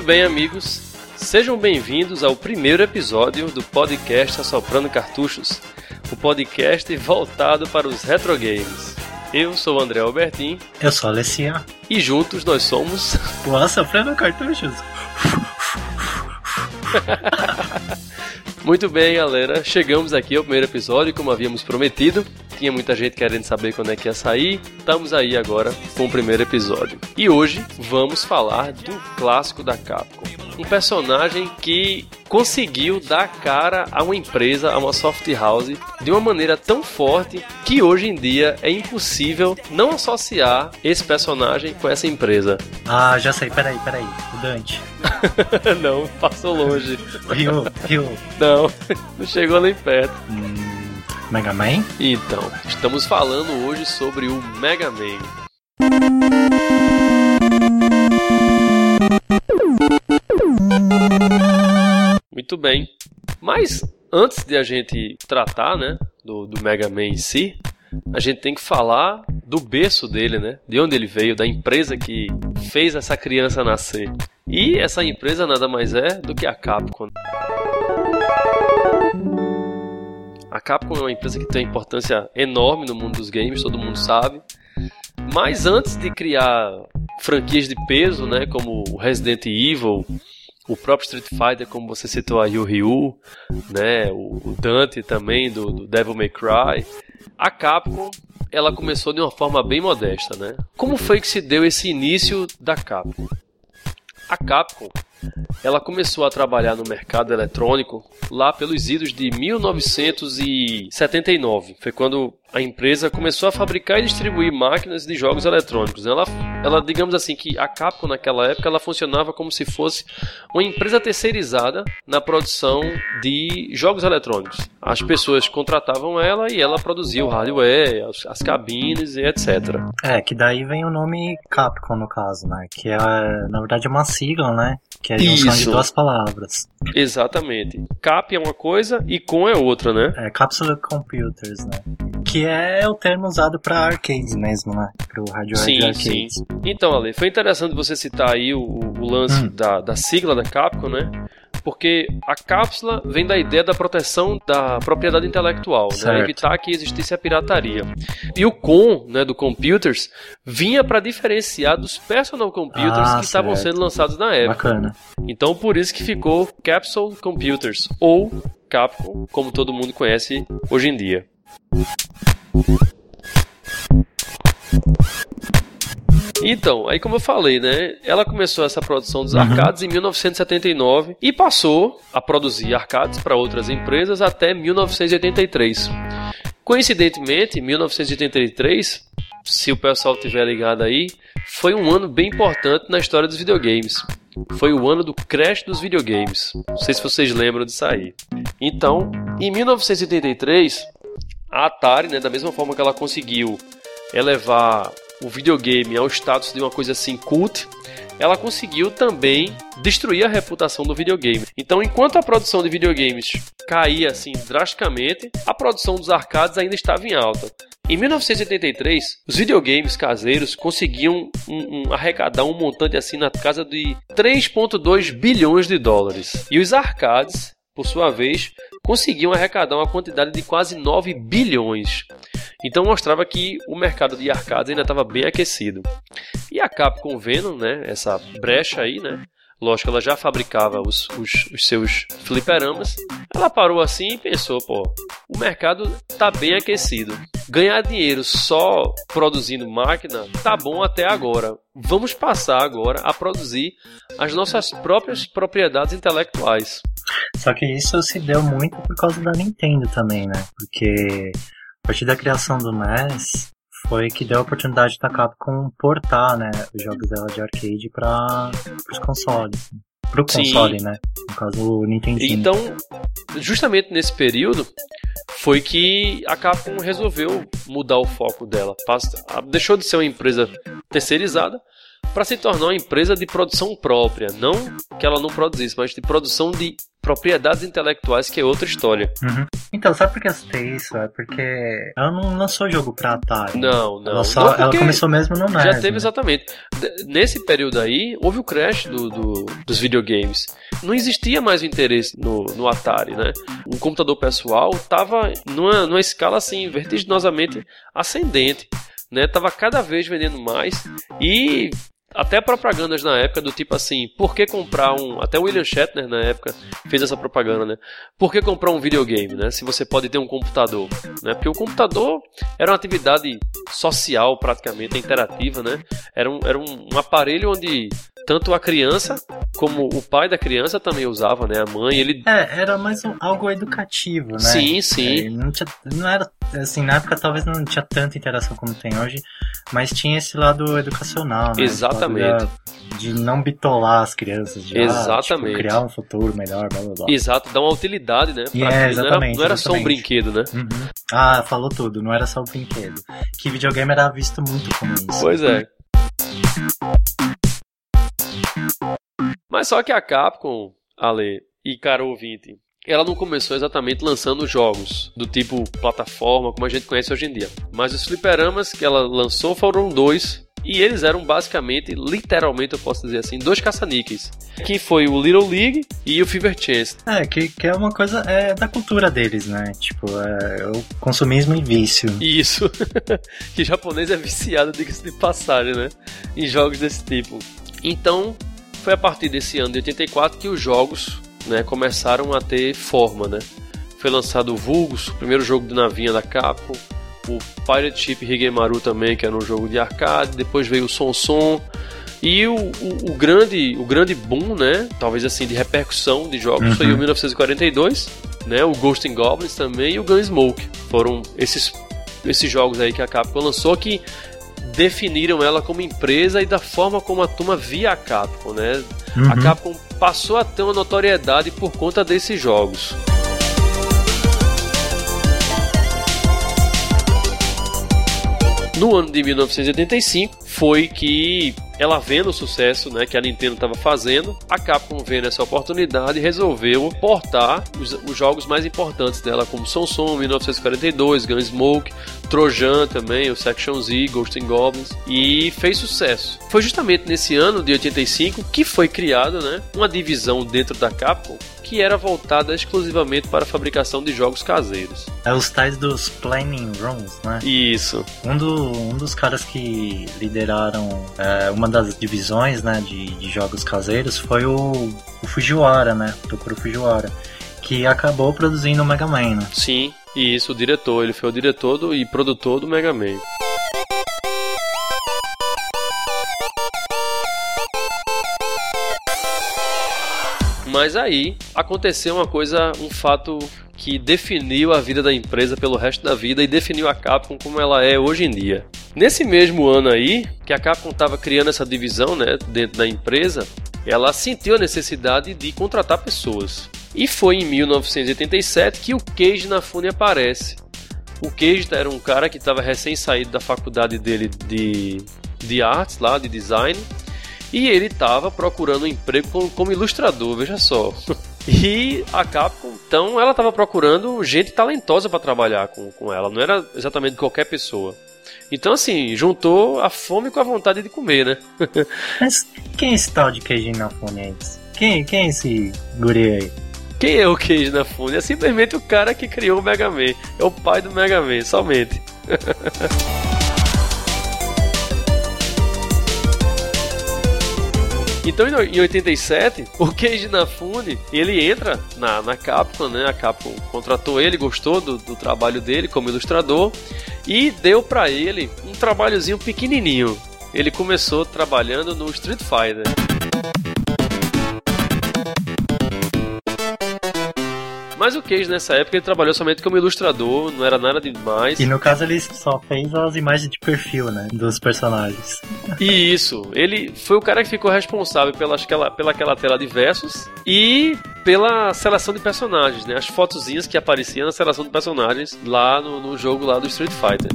Muito bem, amigos. Sejam bem-vindos ao primeiro episódio do podcast Assoprando Cartuchos, o podcast voltado para os retro games. Eu sou o André Albertin Eu sou a Alessia. e juntos nós somos O Assoprando Cartuchos. Muito bem, galera. Chegamos aqui ao primeiro episódio, como havíamos prometido. Tinha muita gente querendo saber quando é que ia sair. Estamos aí agora com o primeiro episódio. E hoje vamos falar do clássico da Capcom. Um personagem que conseguiu dar cara a uma empresa, a uma soft house, de uma maneira tão forte que hoje em dia é impossível não associar esse personagem com essa empresa. Ah, já sei, peraí, peraí. O Dante. não, passou longe. O Ryu, Ryu. Não, não chegou nem perto. Hum, Mega Man? Então, estamos falando hoje sobre o Mega Man. Muito bem. Mas antes de a gente tratar, né, do, do Mega Man em si, a gente tem que falar do berço dele, né? De onde ele veio, da empresa que fez essa criança nascer. E essa empresa nada mais é do que a Capcom. A Capcom é uma empresa que tem importância enorme no mundo dos games, todo mundo sabe. Mas antes de criar franquias de peso, né, como Resident Evil, o próprio Street Fighter, como você citou aí, o Ryu, né, o Dante também do, do Devil May Cry, a Capcom ela começou de uma forma bem modesta, né? Como foi que se deu esse início da Capcom? A Capcom ela começou a trabalhar no mercado eletrônico lá pelos idos de 1979. Foi quando a empresa começou a fabricar e distribuir máquinas de jogos eletrônicos. Ela, ela, digamos assim, que a Capcom naquela época ela funcionava como se fosse uma empresa terceirizada na produção de jogos eletrônicos. As pessoas contratavam ela e ela produzia o hardware, as, as cabines e etc. É, que daí vem o nome Capcom no caso, né? Que é, na verdade, uma sigla, né? Que é a junção de Isso. duas palavras. Exatamente. Cap é uma coisa e com é outra, né? É Capsule Computers, né? Que é o termo usado pra arcades mesmo, né? Pro hardware de Sim, arcades. sim. Então, Ale, foi interessante você citar aí o, o lance Hum. da, da sigla da Capcom, né? Porque a cápsula vem da ideia da proteção da propriedade intelectual, né? Evitar que existisse a pirataria. E o com, né, do computers, vinha para diferenciar dos personal computers Ah, que estavam sendo lançados na época. Bacana. Então, por isso que ficou Capsule Computers ou Capcom, como todo mundo conhece hoje em dia. Então, aí como eu falei, né? Ela começou essa produção dos Uhum. arcades em 1979 e passou a produzir arcades para outras empresas até 1983. Coincidentemente, 1983, se o pessoal tiver ligado aí, foi um ano bem importante na história dos videogames. Foi o ano do crash dos videogames. Não sei se vocês lembram disso aí. Então, em 1983, a Atari, né, da mesma forma que ela conseguiu elevar o videogame ao status de uma coisa assim cult, ela conseguiu também destruir a reputação do videogame. Então, enquanto a produção de videogames caía assim drasticamente, a produção dos arcades ainda estava em alta. Em 1983, os videogames caseiros conseguiam um- um- arrecadar um montante assim na casa de 3,2 bilhões de dólares. E os arcades, por sua vez, conseguiam arrecadar uma quantidade de quase 9 bilhões. Então mostrava que o mercado de arcades ainda estava bem aquecido. E a Capcom vendo, né, essa brecha aí, né, lógico, ela já fabricava os, os- os seus fliperamas, ela parou assim e pensou, pô, o mercado tá bem aquecido. Ganhar dinheiro só produzindo máquina tá bom até agora. Vamos passar agora a produzir as nossas próprias propriedades intelectuais. Só que isso se deu muito por causa da Nintendo também, né? Porque a partir da criação do NES foi que deu a oportunidade da Capcom portar, né, os jogos dela de arcade para os consoles. Pro Sim. console, né? No caso, o Nintendinho. Então, justamente nesse período, foi que a Capcom resolveu mudar o foco dela. Deixou de ser uma empresa terceirizada para se tornar uma empresa de produção própria. Não que ela não produzisse, mas de produção de propriedades intelectuais, que é outra história. Uhum. Então, sabe por que eu citei isso? É porque ela não lançou jogo pra Atari. Não, não. Ela, só, não ela começou mesmo no NES. Já teve né? exatamente. Nesse período aí, houve o crash do, do- dos videogames. Não existia mais o interesse no, no Atari, né? O computador pessoal estava numa, numa escala assim, vertiginosamente ascendente. Né? Tava cada vez vendendo mais e até propagandas na época do tipo assim, por que comprar um. Até o William Shatner na época fez essa propaganda, né? Por que comprar um videogame, né? Se você pode ter um computador, né? Porque o computador era uma atividade social praticamente, interativa, né? Era um, era um, um aparelho onde tanto a criança como o pai da criança também usava, né? A mãe, ele. É, era mais um- algo educativo, né? Sim, sim. É, não, tinha, não era, assim, na época talvez não tinha tanta interação como tem hoje, mas tinha esse lado educacional, né? Exatamente. da- de não bitolar as crianças, de ah, Exatamente. tipo, criar um futuro melhor, blá blá blá. Exato, dá uma utilidade, né? É, Pra- não era, exatamente, não era só um exatamente. brinquedo, né? Uhum. Ah, falou tudo, não era só o brinquedo. Que videogame era visto muito como isso. Pois é. Mas só que a Capcom, Ale e caro ouvinte, ela não começou exatamente lançando jogos do tipo plataforma como a gente conhece hoje em dia. Mas os fliperamas que ela lançou foram dois. E eles eram basicamente, literalmente eu posso dizer assim, dois caça-níqueis. Que foi o Little League e o Fever Chance. É, que, que é uma coisa é, da cultura deles, né? Tipo, é, o consumismo e vício. Isso. que japonês é viciado, diga-se de passagem, né? Em jogos desse tipo. Então, foi a partir desse ano de 84 que os jogos né, começaram a ter forma, né? Foi lançado o Vulgus, o primeiro jogo de navinha da Capcom, o Pirate Ship Higemaru também, que era um jogo de arcade, depois veio o Sonson, e o, o, o grande, o grande boom, né? Talvez assim, de repercussão de jogos Uhum. foi o 1942, né? O Ghost and Goblins também e o Gunsmoke. Foram esses, esses jogos aí que a Capcom lançou que definiram ela como empresa e da forma como a turma via a Capcom, né? A Uhum. Capcom passou a ter uma notoriedade por conta desses jogos. No ano de 1985 foi que ela vendo o sucesso né, que a Nintendo estava fazendo, a Capcom vendo essa oportunidade resolveu portar os, os jogos mais importantes dela, como Sonson 1942, Gunsmoke, Trojan também, o Section Z, Ghost and Goblins, e fez sucesso. Foi justamente nesse ano de 85 que foi criada né, uma divisão dentro da Capcom que era voltada exclusivamente para a fabricação de jogos caseiros. É os tais dos planning rooms, né? Isso. Um, do- um dos caras que lideraram é, uma das divisões né, de, de jogos caseiros foi o, o Fujiwara, né? Tokuro Fujiwara. Que acabou produzindo o Mega Man, né? Sim, e isso, o diretor. Ele foi o diretor do, e produtor do Mega Man. Mas aí aconteceu uma coisa, um fato que definiu a vida da empresa pelo resto da vida e definiu a Capcom como ela é hoje em dia. Nesse mesmo ano aí, que a Capcom estava criando essa divisão né, dentro da empresa, ela sentiu a necessidade de contratar pessoas. E foi em 1987 que o Keiji Nafune aparece. O Keiji era um cara que estava recém saído da faculdade dele de, de artes, lá, de design, e ele estava procurando um emprego como, como ilustrador, veja só. E a Capcom, então, ela estava procurando gente talentosa para trabalhar com, com ela, não era exatamente qualquer pessoa. Então, assim, juntou a fome com a vontade de comer, né? Mas quem é esse tal de Keiji Inafune aí? Quem, quem é esse guri aí? Quem é o Keiji Nafune? É simplesmente o cara que criou o Mega Man. É o pai do Mega Man, somente. Então, em 87, o Keiji Nafune, ele entra na, na Capcom, né? A Capcom contratou ele, gostou do, do trabalho dele como ilustrador e deu pra ele um trabalhozinho pequenininho. Ele começou trabalhando no Street Fighter. Mas o Cage nessa época ele trabalhou somente como ilustrador, não era nada demais. E no caso ele só fez as imagens de perfil, né? Dos personagens. E isso, ele foi o cara que ficou responsável pela, aquela, pela aquela tela de versos e pela seleção de personagens, né? As fotozinhas que apareciam na seleção de personagens lá no, no jogo lá do Street Fighter.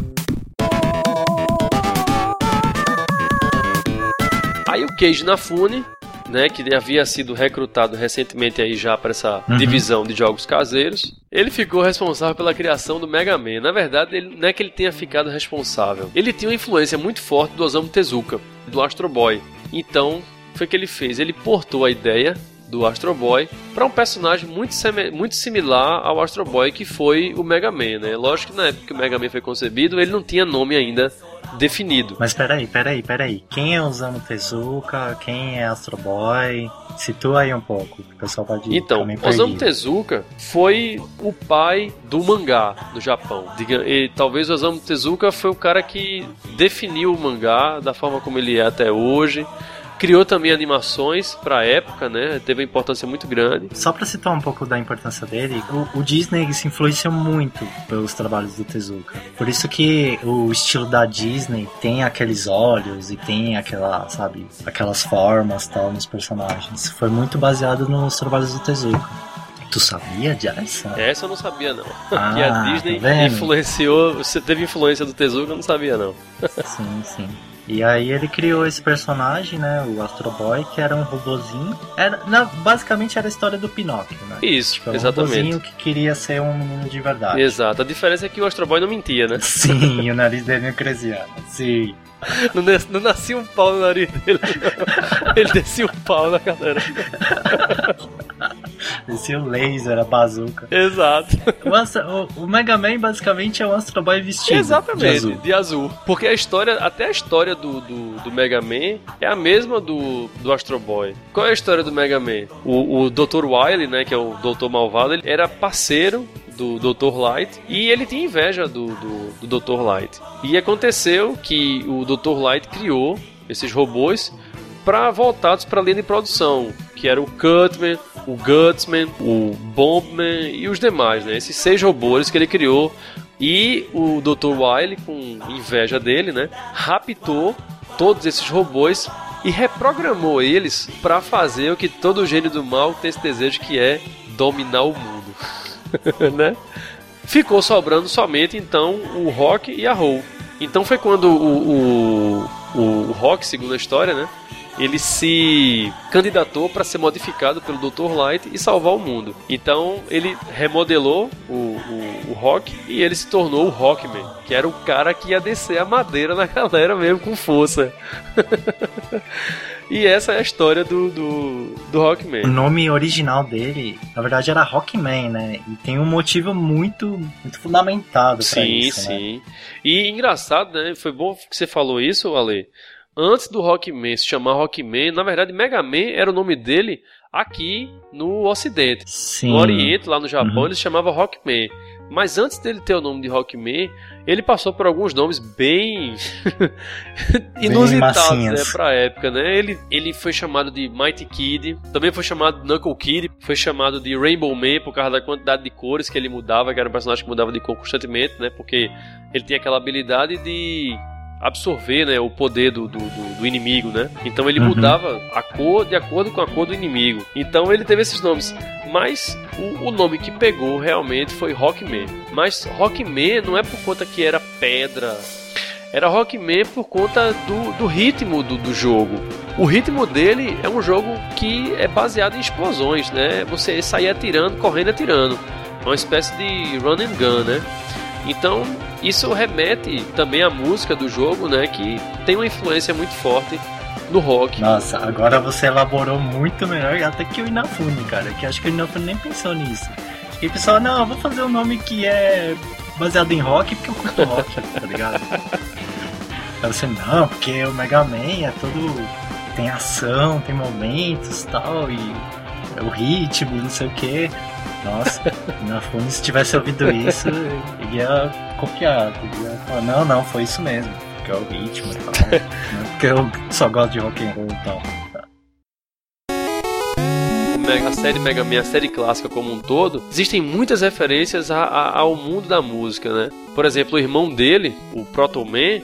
Aí o Keiji Nafune né, que havia sido recrutado recentemente aí já para essa uhum. divisão de jogos caseiros, ele ficou responsável pela criação do Mega Man. Na verdade, ele, não é que ele tenha ficado responsável. Ele tinha uma influência muito forte do Osamu Tezuka, do Astro Boy. Então, foi o que ele fez. Ele portou a ideia do Astro Boy para um personagem muito, muito similar ao Astro Boy, que foi o Mega Man, né? Lógico que na época que o Mega Man foi concebido, ele não tinha nome ainda definido. Mas peraí, peraí, peraí. Quem é Osamu Tezuka? Quem é Astro Boy? Situa aí um pouco, o pessoal pode Então, Osamu Tezuka foi o pai do mangá no Japão. E talvez Osamu Tezuka foi o cara que definiu o mangá da forma como ele é até hoje criou também animações para a época, né? Teve uma importância muito grande. Só para citar um pouco da importância dele, o, o, Disney se influenciou muito pelos trabalhos do Tezuka. Por isso que o estilo da Disney tem aqueles olhos e tem aquela, sabe, aquelas formas tal nos personagens. Foi muito baseado nos trabalhos do Tezuka. Tu sabia dessa? Essa eu não sabia, não. Ah, que a tá Disney tá influenciou. Você teve influência do Tezuka, eu não sabia, não. sim, sim. E aí ele criou esse personagem, né, o Astro Boy, que era um robozinho. Era, não, basicamente era a história do Pinóquio, né? Isso, tipo, exatamente. Um robozinho que queria ser um menino de verdade. Exato. A diferença é que o Astro Boy não mentia, né? Sim, o nariz dele não crescia. Sim. Não, não nascia um pau no nariz dele. Ele descia um pau na galera. Descia o laser, a bazuca. Exato. O, o, Mega Man basicamente é um Astro Boy vestido. Exatamente, de azul. de azul. Porque a história, até a história do, do, do, Mega Man é a mesma do, do Astro Boy. Qual é a história do Mega Man? O, o Dr. Wily, né, que é o Doutor Malvado, ele era parceiro do Dr. Light e ele tinha inveja do, do, do Dr. Light. E aconteceu que o Dr. Light criou esses robôs para voltados para a linha de produção, que era o Cutman, o Gutsman, o Bombman e os demais, né? Esses seis robôs que ele criou e o Dr. Wily, com inveja dele, né, raptou todos esses robôs e reprogramou eles para fazer o que todo gênio do mal tem esse desejo que é dominar o mundo, né? Ficou sobrando somente então o Rock e a Roll. Então foi quando o, o, o, o Rock, segundo a história, né, ele se candidatou para ser modificado pelo Dr. Light e salvar o mundo. Então ele remodelou o, o, o, Rock e ele se tornou o Rockman, que era o cara que ia descer a madeira na galera mesmo com força. E essa é a história do, do, do Rockman. O nome original dele, na verdade, era Rockman, né? E tem um motivo muito, muito fundamentado sim, isso. Sim, sim. Né? E engraçado, né? Foi bom que você falou isso, Ale antes do Rockman se chamar Rockman, na verdade Mega Man era o nome dele aqui no Ocidente. Sim. No Oriente, lá no Japão, uhum. ele se chamava Rockman. Mas antes dele ter o nome de Rockman, ele passou por alguns nomes bem inusitados né, pra época, né? Ele, ele foi chamado de Mighty Kid, também foi chamado de Knuckle Kid, foi chamado de Rainbow Man por causa da quantidade de cores que ele mudava, que era um personagem que mudava de cor constantemente, né? Porque ele tinha aquela habilidade de absorver né, o poder do, do, do, inimigo, né? Então ele uhum. mudava a cor de acordo com a cor do inimigo. Então ele teve esses nomes. Mas o, o nome que pegou realmente foi Rockman. Mas Rockman não é por conta que era pedra. Era Rockman por conta do, do ritmo do, do jogo. O ritmo dele é um jogo que é baseado em explosões, né? Você sair atirando, correndo atirando. É uma espécie de run and gun, né? Então, isso remete também à música do jogo, né? Que tem uma influência muito forte no rock. Nossa, agora você elaborou muito melhor até que o Inafune, cara. Que acho que o Inafune nem pensou nisso. E o pessoal, não, eu vou fazer um nome que é baseado em rock porque eu curto rock, tá ligado? Aí você, não, porque o Mega Man é todo. tem ação, tem momentos tal, e o ritmo, não sei o que. Nossa, na fundo, se tivesse ouvido isso, ia copiar. Ia falar, não, não, foi isso mesmo. Porque é o ritmo e tal. né? Porque eu só gosto de rock and roll e tal. a série Mega Man, a série clássica como um todo, existem muitas referências a, a, ao mundo da música, né? Por exemplo, o irmão dele, o Proto Man,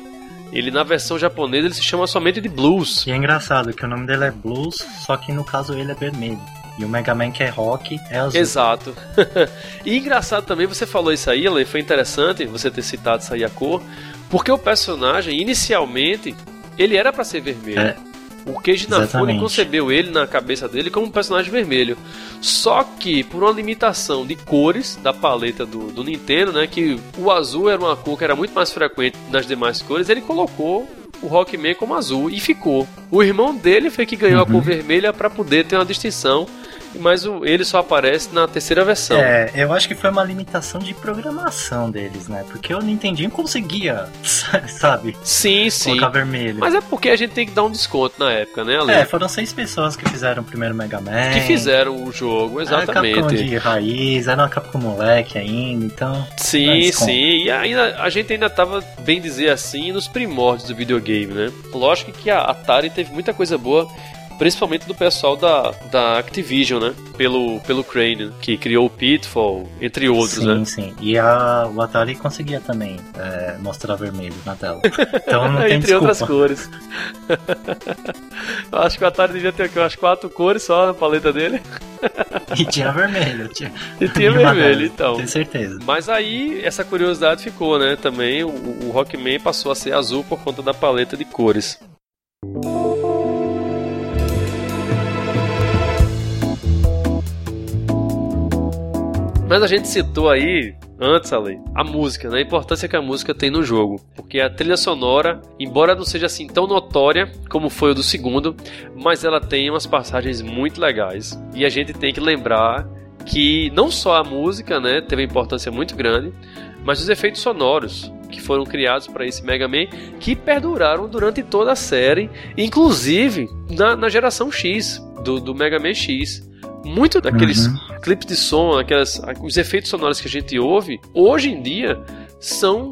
ele na versão japonesa ele se chama somente de Blues. E é engraçado que o nome dele é Blues, só que no caso ele é vermelho. E o Mega Man que é rock é azul. Exato. e engraçado também, você falou isso aí, Ale, foi interessante você ter citado isso aí a cor, porque o personagem, inicialmente, ele era para ser vermelho. É. O Keiji Inafune concebeu ele na cabeça dele como um personagem vermelho. Só que, por uma limitação de cores da paleta do, do Nintendo, né? Que o azul era uma cor que era muito mais frequente nas demais cores, ele colocou o Rockman como azul e ficou. O irmão dele foi que ganhou uhum. a cor vermelha para poder ter uma distinção mas o, ele só aparece na terceira versão. É, eu acho que foi uma limitação de programação deles, né? Porque o Nintendinho conseguia, sabe? Sim, sim. Colocar vermelho. Mas é porque a gente tem que dar um desconto na época, né, Ale? É, foram seis pessoas que fizeram o primeiro Mega Man. Que fizeram o jogo, exatamente. Era Capcom de raiz, era uma Capcom moleque ainda, então... Sim, sim. E ainda, a gente ainda tava, bem dizer assim, nos primórdios do videogame, né? Lógico que a Atari teve muita coisa boa principalmente do pessoal da, da Activision, né? Pelo, pelo Crane, que criou o Pitfall, entre outros, sim, né? Sim, sim. E a, o Atari conseguia também é, mostrar vermelho na tela. Então não tem Entre desculpa. outras cores. Acho que o Atari devia ter umas quatro cores só na paleta dele. e tinha vermelho. Tinha... E tinha vermelho, então. Tenho certeza. Mas aí, essa curiosidade ficou, né? Também o, o Rockman passou a ser azul por conta da paleta de cores. Mas a gente citou aí antes, Ale, a música, né? A importância que a música tem no jogo. Porque a trilha sonora, embora não seja assim tão notória como foi o do segundo, mas ela tem umas passagens muito legais. E a gente tem que lembrar que não só a música, né, teve importância muito grande, mas os efeitos sonoros que foram criados para esse Mega Man que perduraram durante toda a série, inclusive na, na geração X do, do Mega Man X. Muito daqueles uhum. clipes de som, aquelas, os efeitos sonoros que a gente ouve, hoje em dia, são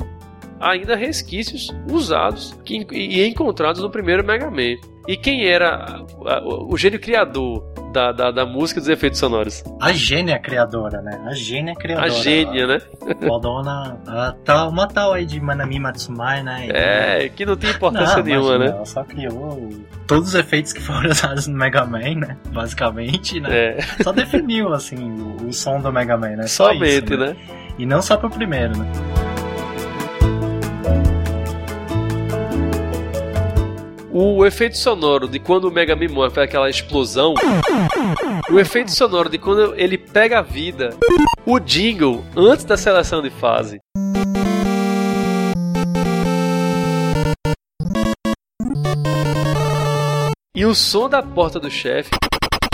ainda resquícios usados que, e encontrados no primeiro Mega Man. E quem era o gênio criador da, da, da, música dos efeitos sonoros? A gênia criadora, né? A gênia criadora. A gênia, né? A dona. A tal, uma tal aí de Manami Matsumai, né? E, é, que não tem importância não, nenhuma, imagina, né? Ela só criou todos os efeitos que foram usados no Mega Man, né? Basicamente, né? É. Só definiu, assim, o, o, som do Mega Man, né? Só Somente, isso, né? né? E não só pro primeiro, né? O efeito sonoro de quando o Mega Man morre aquela explosão. O efeito sonoro de quando ele pega a vida. O jingle antes da seleção de fase. E o som da porta do chefe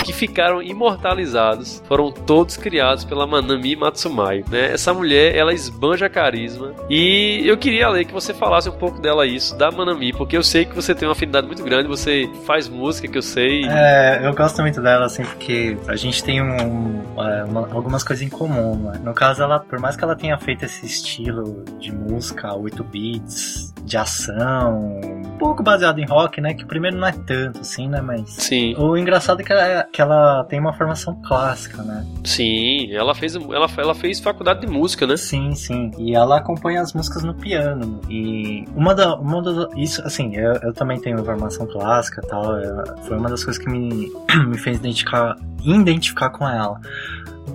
que ficaram imortalizados foram todos criados pela Manami Matsumai. Né? Essa mulher, ela esbanja carisma. E eu queria, ler que você falasse um pouco dela isso, da Manami, porque eu sei que você tem uma afinidade muito grande, você faz música que eu sei. É, eu gosto muito dela, assim, porque a gente tem um, é, uma, algumas coisas em comum, né? No caso, ela, por mais que ela tenha feito esse estilo de música 8 bits, de ação, pouco baseado em rock, né? Que o primeiro não é tanto, assim, né? Mas. Sim. O engraçado é que ela, que ela tem uma formação clássica, né? Sim, ela fez, ela, ela fez faculdade de música, né? Sim, sim. E ela acompanha as músicas no piano. E uma da. Uma da isso, assim, eu, eu também tenho formação clássica e tal. Eu, foi uma das coisas que me, me fez identificar, identificar com ela.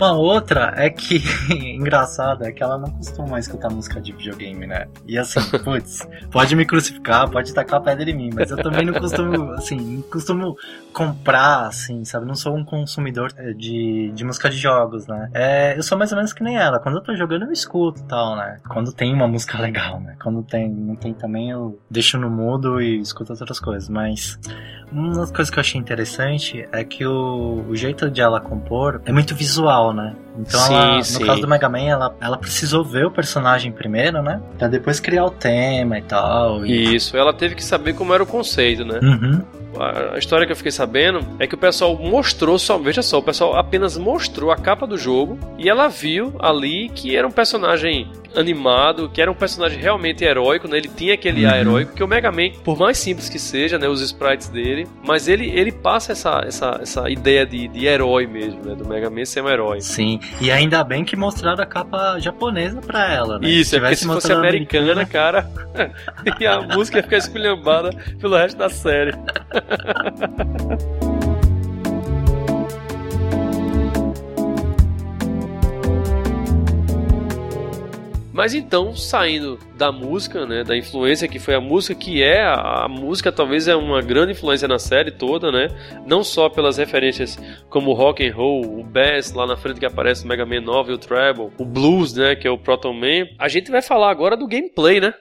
Uma outra é que, engraçado, é que ela não costuma escutar música de videogame, né? E assim, putz, pode me crucificar, pode tacar pedra em mim, mas eu também não costumo, assim, não costumo comprar, assim, sabe? Não sou um consumidor eh, de, de música de jogos, né? É, eu sou mais ou menos que nem ela. Quando eu tô jogando, eu escuto e tal, né? Quando tem uma música legal, né? Quando tem, não tem também, eu deixo no mudo e escuto outras coisas. Mas uma das coisas que eu achei interessante é que o, o jeito de ela compor é muito visual, né? Então, sim, ela, no sim. caso do Mega Man, ela, ela precisou ver o personagem primeiro, né? Pra depois criar o tema e tal. E... Isso, ela teve que saber como era o conceito, né? Uhum. A história que eu fiquei sabendo é que o pessoal mostrou só, veja só, o pessoal apenas mostrou a capa do jogo e ela viu ali que era um personagem animado, que era um personagem realmente heróico, né? Ele tinha aquele ar Uhum. heróico, que o Mega Man, por mais simples que seja, né, os sprites dele, mas ele, ele passa essa, essa, essa ideia de, de herói mesmo, né? Do Mega Man ser um herói. Sim, e ainda bem que mostraram a capa japonesa pra ela, né? Isso, é porque se fosse mostrado a americana, cara, e a música ia ficar esculhambada pelo resto da série. Mas então, saindo da música, né, da influência que foi a música, que é a, a, música talvez é uma grande influência na série toda, né? Não só pelas referências como o rock and roll, o bass lá na frente que aparece o Mega Man 9 e o treble, o blues, né, que é o Proton Man. A gente vai falar agora do gameplay, né?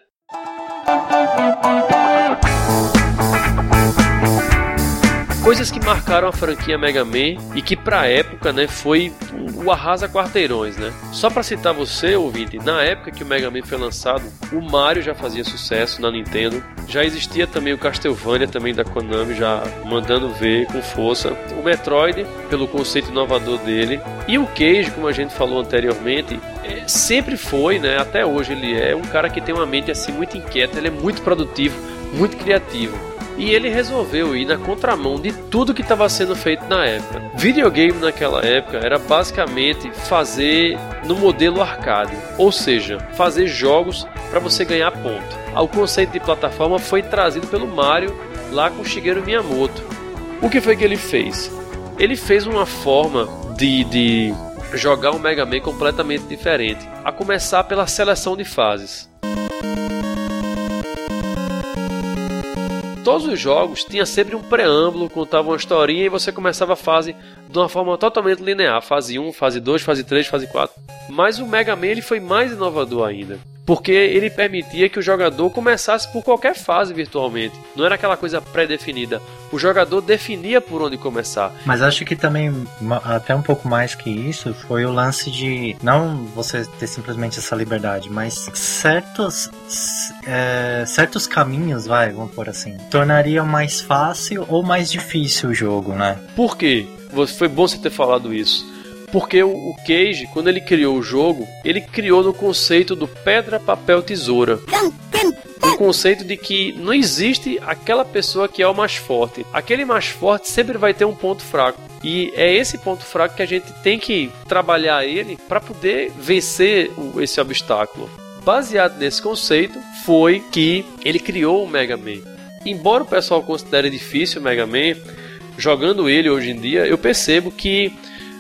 Coisas que marcaram a franquia Mega Man e que pra época, né, foi o arrasa quarteirões, né? Só para citar você, ouvinte, na época que o Mega Man foi lançado, o Mario já fazia sucesso na Nintendo, já existia também o Castlevania também da Konami já mandando ver com força, o Metroid pelo conceito inovador dele e o Cage, como a gente falou anteriormente, é, sempre foi, né, até hoje ele é um cara que tem uma mente assim muito inquieta, ele é muito produtivo, muito criativo. E ele resolveu ir na contramão de tudo que estava sendo feito na época. Videogame naquela época era basicamente fazer no modelo arcade, ou seja, fazer jogos para você ganhar ponto. O conceito de plataforma foi trazido pelo Mario lá com Shigeru Miyamoto. O que foi que ele fez? Ele fez uma forma de, de jogar um Mega Man completamente diferente, a começar pela seleção de fases. Todos os jogos tinha sempre um preâmbulo, contava uma historinha e você começava a fase de uma forma totalmente linear, fase 1, fase 2, fase 3, fase 4. Mas o Mega Man ele foi mais inovador ainda porque ele permitia que o jogador começasse por qualquer fase virtualmente. Não era aquela coisa pré-definida. O jogador definia por onde começar. Mas acho que também, até um pouco mais que isso, foi o lance de não você ter simplesmente essa liberdade, mas certos, é, certos caminhos, vai, vamos por assim, tornariam mais fácil ou mais difícil o jogo, né? Por quê? Foi bom você ter falado isso porque o, Cage, quando ele criou o jogo, ele criou no conceito do pedra, papel, tesoura. O conceito de que não existe aquela pessoa que é o mais forte. Aquele mais forte sempre vai ter um ponto fraco. E é esse ponto fraco que a gente tem que trabalhar ele para poder vencer esse obstáculo. Baseado nesse conceito, foi que ele criou o Mega Man. Embora o pessoal considere difícil o Mega Man, jogando ele hoje em dia, eu percebo que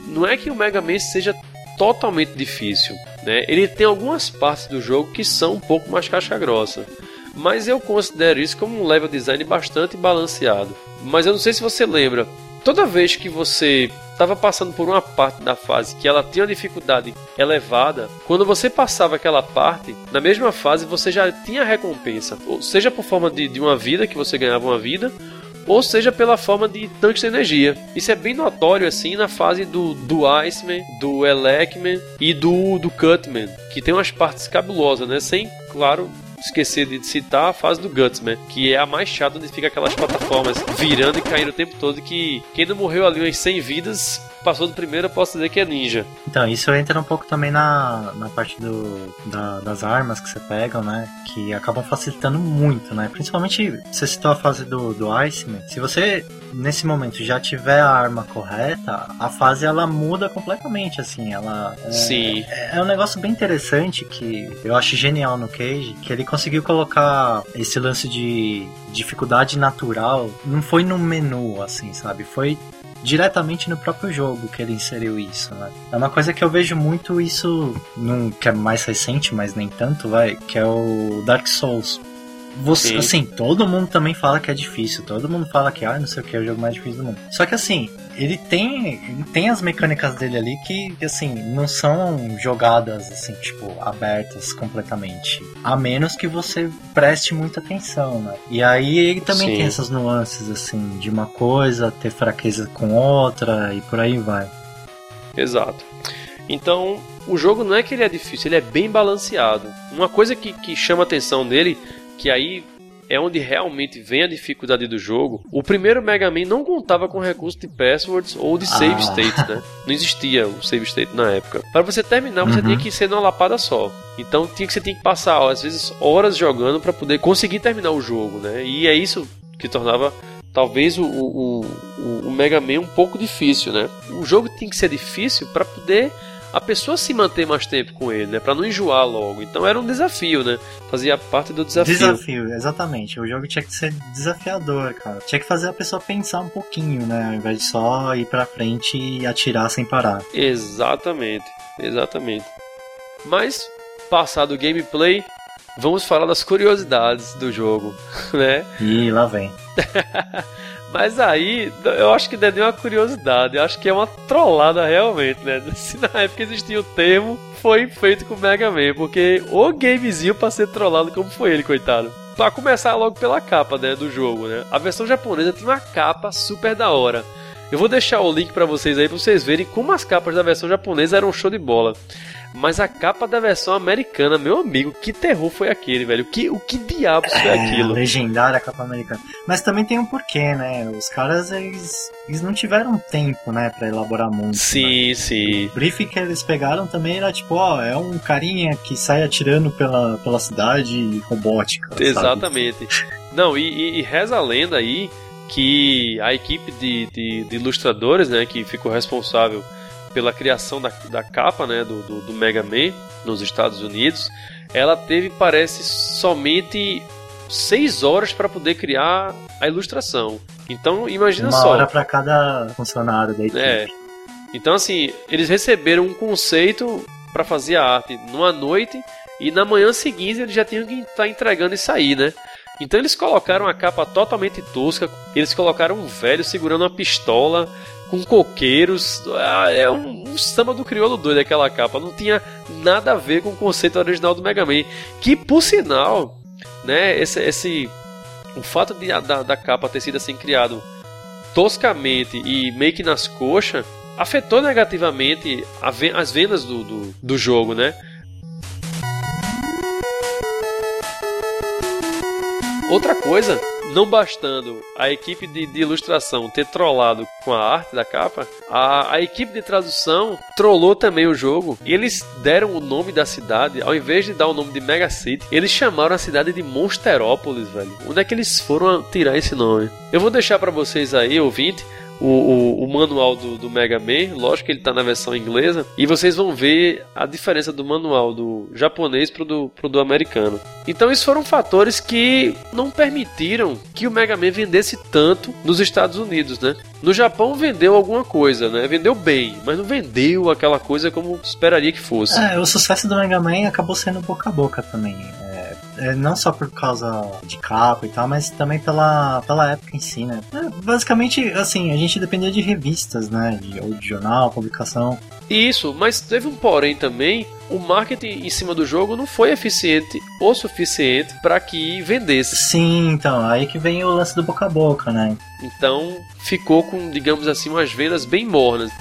não é que o Mega Man seja totalmente difícil, né? Ele tem algumas partes do jogo que são um pouco mais caixa grossa, mas eu considero isso como um level design bastante balanceado. Mas eu não sei se você lembra, toda vez que você estava passando por uma parte da fase que ela tinha uma dificuldade elevada, quando você passava aquela parte, na mesma fase você já tinha recompensa, ou seja por forma de, de uma vida, que você ganhava uma vida, ou seja pela forma de tanques de energia. Isso é bem notório assim na fase do, do Iceman, do Elecman e do, do Cutman, que tem umas partes cabulosas, né? Sem, claro, esquecer de citar a fase do Gutsman, que é a mais chata onde fica aquelas plataformas virando e caindo o tempo todo que quem não morreu ali umas 100 vidas passou do primeiro, eu posso dizer que é ninja. Então, isso entra um pouco também na, na parte do, da, das armas que você pega, né? Que acabam facilitando muito, né? Principalmente, você citou a fase do, do Iceman. Se você, nesse momento, já tiver a arma correta, a fase ela muda completamente, assim. Ela. É, Sim. É, é um negócio bem interessante que eu acho genial no Cage, que ele conseguiu colocar esse lance de dificuldade natural. Não foi no menu, assim, sabe? Foi diretamente no próprio jogo que ele inseriu isso, né? É uma coisa que eu vejo muito isso, num, que é mais recente, mas nem tanto, vai, que é o Dark Souls. Você, assim, todo mundo também fala que é difícil, todo mundo fala que, ah, não sei o que, é o jogo mais difícil do mundo. Só que assim, ele tem, ele tem as mecânicas dele ali que, assim, não são jogadas, assim, tipo, abertas completamente. A menos que você preste muita atenção, né? E aí ele também Sim. tem essas nuances, assim, de uma coisa ter fraqueza com outra e por aí vai. Exato. Então, o jogo não é que ele é difícil, ele é bem balanceado. Uma coisa que, que chama a atenção dele que aí é onde realmente vem a dificuldade do jogo. O primeiro Mega Man não contava com recurso de passwords ou de save ah. state, né? Não existia o save state na época. Para você terminar, você uhum. tinha que ser numa lapada só. Então tinha que você tinha que passar às vezes horas jogando para poder conseguir terminar o jogo, né? E é isso que tornava talvez o, o, o, o Mega Man um pouco difícil, né? O jogo tem que ser difícil para poder a pessoa se manter mais tempo com ele, né? Pra não enjoar logo. Então era um desafio, né? Fazia parte do desafio. Desafio, exatamente. O jogo tinha que ser desafiador, cara. Tinha que fazer a pessoa pensar um pouquinho, né? Ao invés de só ir pra frente e atirar sem parar. Exatamente, exatamente. Mas passado o gameplay, vamos falar das curiosidades do jogo, né? Ih, lá vem. Mas aí, eu acho que nem uma curiosidade, eu acho que é uma trollada realmente, né? Se na época existia o termo, foi feito com o Mega Man, porque o gamezinho pra ser trollado como foi ele, coitado. Pra começar logo pela capa, né, do jogo, né? A versão japonesa tem uma capa super da hora. Eu vou deixar o link para vocês aí pra vocês verem como as capas da versão japonesa eram show de bola. Mas a capa da versão americana, meu amigo, que terror foi aquele, velho? Que, o que diabos foi É, aquilo? legendária a capa americana. Mas também tem um porquê, né? Os caras, eles, eles não tiveram tempo, né, pra elaborar muito. né? Sim, sim. O briefing que eles pegaram também era tipo, ó, é um carinha que sai atirando pela, pela cidade robótica. sabe? Exatamente. Não, e, e- e reza a lenda aí que a equipe de, de, de ilustradores, né, que ficou responsável pela criação da, da capa, né, do, do, do Mega Man nos Estados Unidos, ela teve, parece, somente seis horas para poder criar a ilustração. Então, imagina Uma só. hora pra cada funcionário da equipe. É. Então, assim, eles receberam um conceito para fazer a arte numa noite e na manhã seguinte eles já tinham que estar entregando isso aí, né? Então eles colocaram a capa totalmente tosca, eles colocaram um velho segurando uma pistola com coqueiros. Ah, É um, um samba do crioulo doido aquela capa, não tinha nada a ver com o conceito original do Mega Man. Que por sinal, né, esse, esse o fato de, da, da capa ter sido assim criado toscamente e meio que nas coxas afetou negativamente a as vendas do, do, do jogo, né? Outra coisa, não bastando a equipe de, de ilustração ter trollado com a arte da capa, a, a equipe de tradução trollou também o jogo e eles deram o nome da cidade, ao invés de dar o nome de Mega City, eles chamaram a cidade de Monsterópolis, velho. Onde é que eles foram tirar esse nome? Eu vou deixar pra vocês aí, ouvinte, o, o, o manual do, do Mega Man, lógico que ele está na versão inglesa, e vocês vão ver a diferença do manual do japonês pro do, pro do americano. Então, esses foram fatores que não permitiram que o Mega Man vendesse tanto nos Estados Unidos, né? No Japão vendeu alguma coisa, né? Vendeu bem, mas não vendeu aquela coisa como esperaria que fosse. É, o sucesso do Mega Man acabou sendo boca a boca também. É, é, não só por causa de capa e tal, mas também pela, pela época em si, né? É, basicamente, assim, a gente dependia de revistas, né? De, ou de jornal, publicação. Isso, mas teve um porém também. O marketing em cima do jogo não foi eficiente o suficiente para que vendesse. Sim, então, aí que vem o lance do boca a boca, né? Então ficou com, digamos assim, umas vendas bem mornas.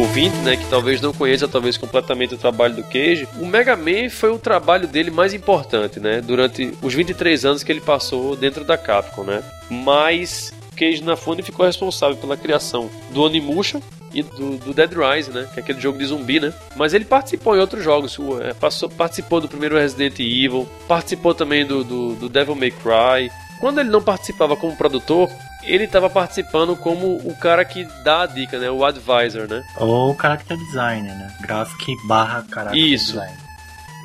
Ouvinte, né, que talvez não conheça talvez completamente o trabalho do Cage, o Mega Man foi o trabalho dele mais importante, né, durante os 23 anos que ele passou dentro da Capcom, né. Mas Cage Nafune ficou responsável pela criação do Onimusha e do, do Dead Rise, né? Que é aquele jogo de zumbi, né? Mas ele participou em outros jogos. é, passou- participou do primeiro Resident Evil, participou também do, do, do Devil May Cry. Quando ele não participava como produtor, ele estava participando como o cara que dá a dica, né? O advisor, né? Ou character designer, né? Graphic barra character Isso. design.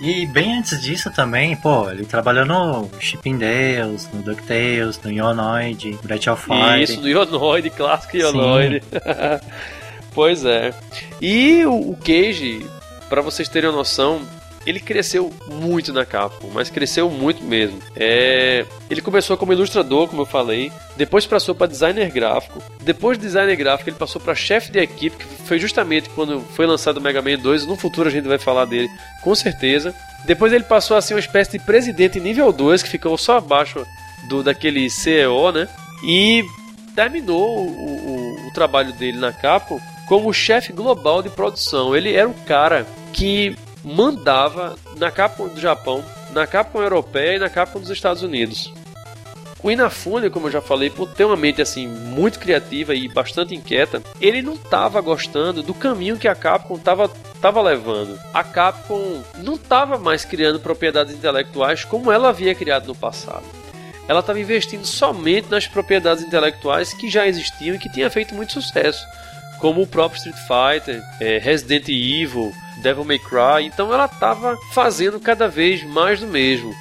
E bem antes disso também, pô, ele trabalhou no Chippendales, no DuckTales, no Ionoid, Breath of Fire. Isso, do Ionoid, clássico Ionoid. pois é. E o, o Cage, para vocês terem uma noção, ele cresceu muito na Capcom, mas cresceu muito mesmo. É, ele começou como ilustrador, como eu falei, depois passou para designer gráfico, depois de designer gráfico ele passou para chefe de equipe, que foi justamente quando foi lançado o Mega Man 2, no futuro a gente vai falar dele, com certeza. Depois ele passou a ser uma espécie de presidente nível 2, que ficou só abaixo do daquele CEO, né? E terminou o, o- o trabalho dele na Capcom como chefe global de produção. Ele era o cara que mandava na Capcom do Japão, na Capcom europeia e na Capcom dos Estados Unidos. O Inafune, como eu já falei, por ter uma mente assim muito criativa e bastante inquieta, ele não estava gostando do caminho que a Capcom estava tava levando. A Capcom não estava mais criando propriedades intelectuais como ela havia criado no passado. Ela estava investindo somente nas propriedades intelectuais que já existiam e que tinha feito muito sucesso, como o próprio Street Fighter, eh, Resident Evil, Devil May Cry. Então ela estava fazendo cada vez mais do mesmo.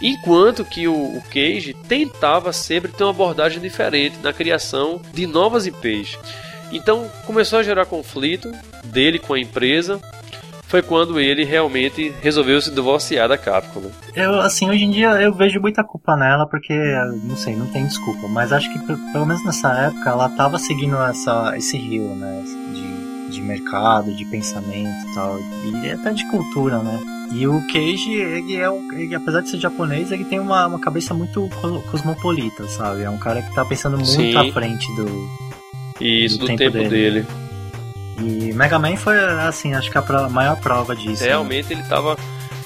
Enquanto que o, o Cage tentava sempre ter uma abordagem diferente na criação de novas IPs. Então começou a gerar conflito dele com a empresa. Foi quando ele realmente resolveu se divorciar da Capcom. Né? Eu, assim, hoje em dia eu vejo muita culpa nela, porque, não sei, não tem desculpa. Mas acho que pelo menos nessa época ela tava seguindo essa, esse rio, né? De, de mercado, de pensamento e tal. E até de cultura, né? E o Keiji, ele é ele, apesar de ser japonês, ele tem uma, uma cabeça muito cosmopolita, sabe? É um cara que tá pensando muito Sim. à frente do, Isso, do, do tempo, tempo dele. dele. E Mega Man foi, assim, acho que a maior prova disso. Né? Realmente né? ele tava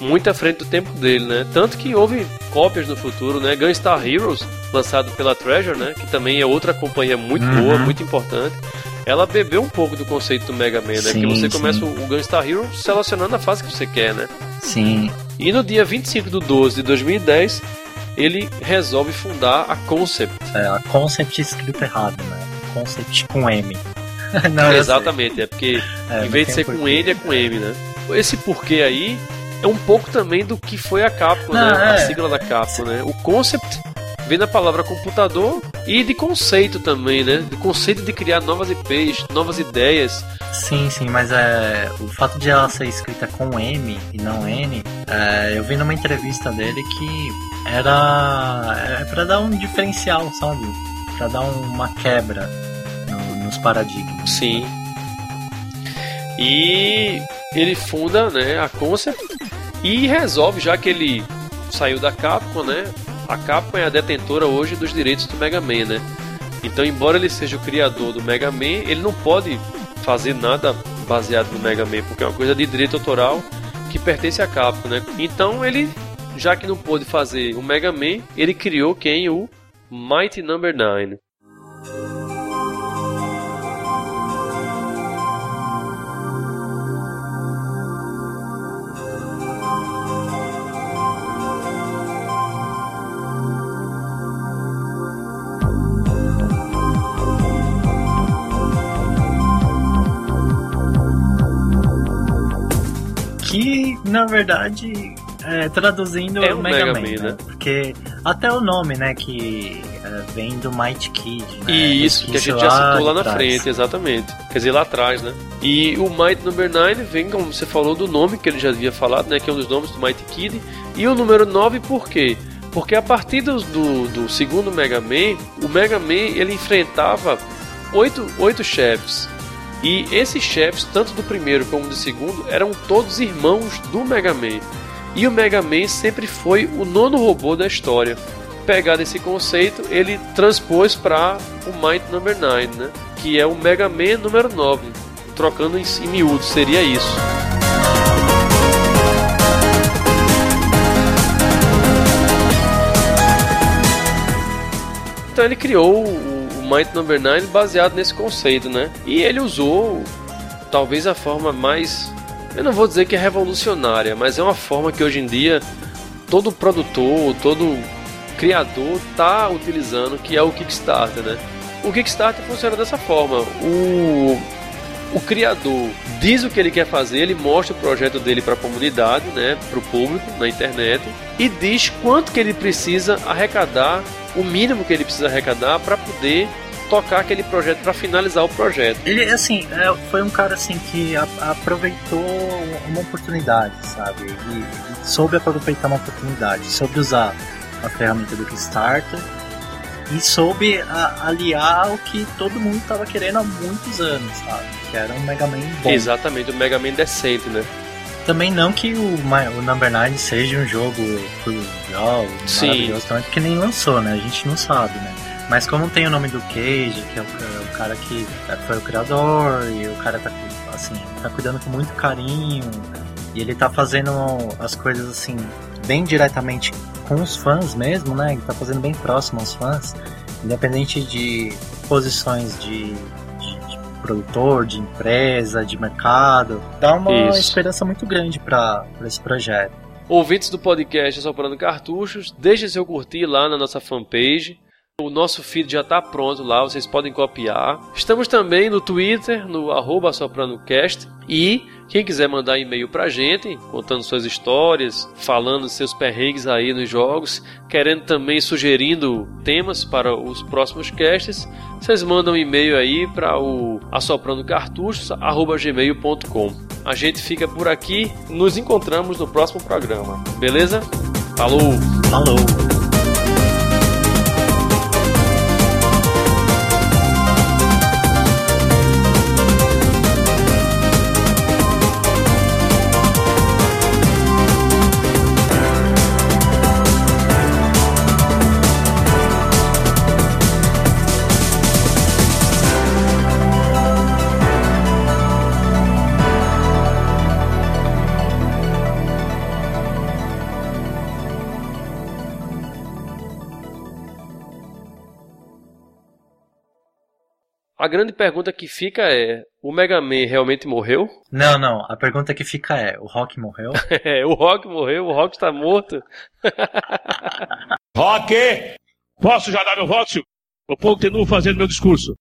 muito à frente do tempo dele, né? Tanto que houve cópias no futuro, né? Gunstar Heroes, lançado pela Treasure, né? Que também é outra companhia muito uhum. boa, muito importante ela bebeu um pouco do conceito do Mega Man, né? Sim, Porque você sim. começa o Gunstar Hero selecionando a fase que você quer, né? Sim. E no dia 25 de 12 de 2010, ele resolve fundar a Concept. É, a Concept escrito errado, né? Concept com M. Não, Exatamente, é porque é, em vez de ser com N, é com M, né? Esse porquê aí é um pouco também do que foi a Capcom, Não, né? É. A sigla da Capcom, né? O Concept vem da palavra computador e de conceito também, né? De conceito de criar novas IPs, novas ideias. Sim, sim, mas é, o fato de ela ser escrita com M e não N, é, eu vi numa entrevista dele que era é para dar um diferencial, sabe? Para dar uma quebra nos paradigmas. Sim. E ele funda, né, a Concept e resolve, já que ele saiu da Capcom, né, a Capcom é a detentora hoje dos direitos do Mega Man, né? Então, embora ele seja o criador do Mega Man, ele não pode fazer nada baseado no Mega Man, porque é uma coisa de direito autoral que pertence à Capcom, né? Então, ele, já que não pôde fazer o Mega Man, ele criou quem? O Mighty Number no. 9. Na verdade, é, traduzindo é o Mega, Mega Man, Man, né? Porque até o nome, né, que é, vem do Might Kid, né? E isso, que a gente já citou lá na trás. frente, exatamente. Quer dizer, lá atrás, né? E o Might Number 9 vem, como você falou, do nome que ele já havia falado, né? Que é um dos nomes do Might Kid. E o número 9 por quê? Porque a partir do, do, do segundo Mega Man, o Mega Man ele enfrentava oito, oito chefes. E esses chefes, tanto do primeiro como do segundo, eram todos irmãos do Mega Man. E o Mega Man sempre foi o nono robô da história. Pegado esse conceito, ele transpôs para o Might Number 9, né? que é o Mega Man número 9. Trocando em, em miúdo, seria isso. Então ele criou Might Number 9 baseado nesse conceito, né? E ele usou talvez a forma mais eu não vou dizer que é revolucionária, mas é uma forma que hoje em dia todo produtor, todo criador está utilizando, que é o Kickstarter, né? O Kickstarter funciona dessa forma. O, o criador diz o que ele quer fazer, ele mostra o projeto dele para a comunidade, né, para o público na internet e diz quanto que ele precisa arrecadar o mínimo que ele precisa arrecadar para poder tocar aquele projeto para finalizar o projeto. Ele assim é, foi um cara assim que aproveitou uma oportunidade, sabe? E soube aproveitar uma oportunidade, soube usar a ferramenta do Kickstarter e soube a, aliar o que todo mundo estava querendo há muitos anos, sabe? Que era um Mega Man bom. Exatamente, um Mega Man decente, né? Também não que o, o Number 9 seja um jogo cruel, maravilhoso, também, porque nem lançou, né? A gente não sabe, né? Mas como tem o nome do Cage, que é o, é o, cara que foi o criador, e o cara tá, assim, tá cuidando com muito carinho, e ele tá fazendo as coisas assim, bem diretamente com os fãs mesmo, né? Ele tá fazendo bem próximo aos fãs, independente de posições de produtor, de empresa, de mercado. Dá uma Isso. esperança muito grande para esse projeto. Ouvintes do podcast Soprando Cartuchos, deixem seu curtir lá na nossa fanpage. O nosso feed já está pronto lá, vocês podem copiar. Estamos também no Twitter, no arroba SopranoCast. E Quem quiser mandar e-mail pra gente, contando suas histórias, falando seus perrengues aí nos jogos, querendo também sugerindo temas para os próximos casts, vocês mandam um e-mail aí para o assoprandocartuchos@gmail.com. A gente fica por aqui, nos encontramos no próximo programa. Beleza? Falou. Falou. A grande pergunta que fica é: o Mega Man realmente morreu? Não, não. A pergunta que fica é: o Rock morreu? É, o Rock morreu, o Rock está morto. Rock! Posso já dar meu voto? Eu continuo fazendo meu discurso.